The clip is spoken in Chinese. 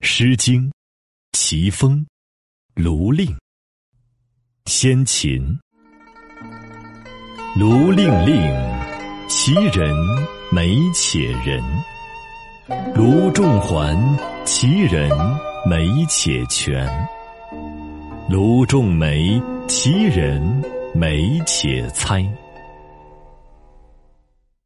诗经·齐风，卢令。先秦，卢令令，其人美且仁。卢仲环，其人美且全。卢仲眉，其人美且猜。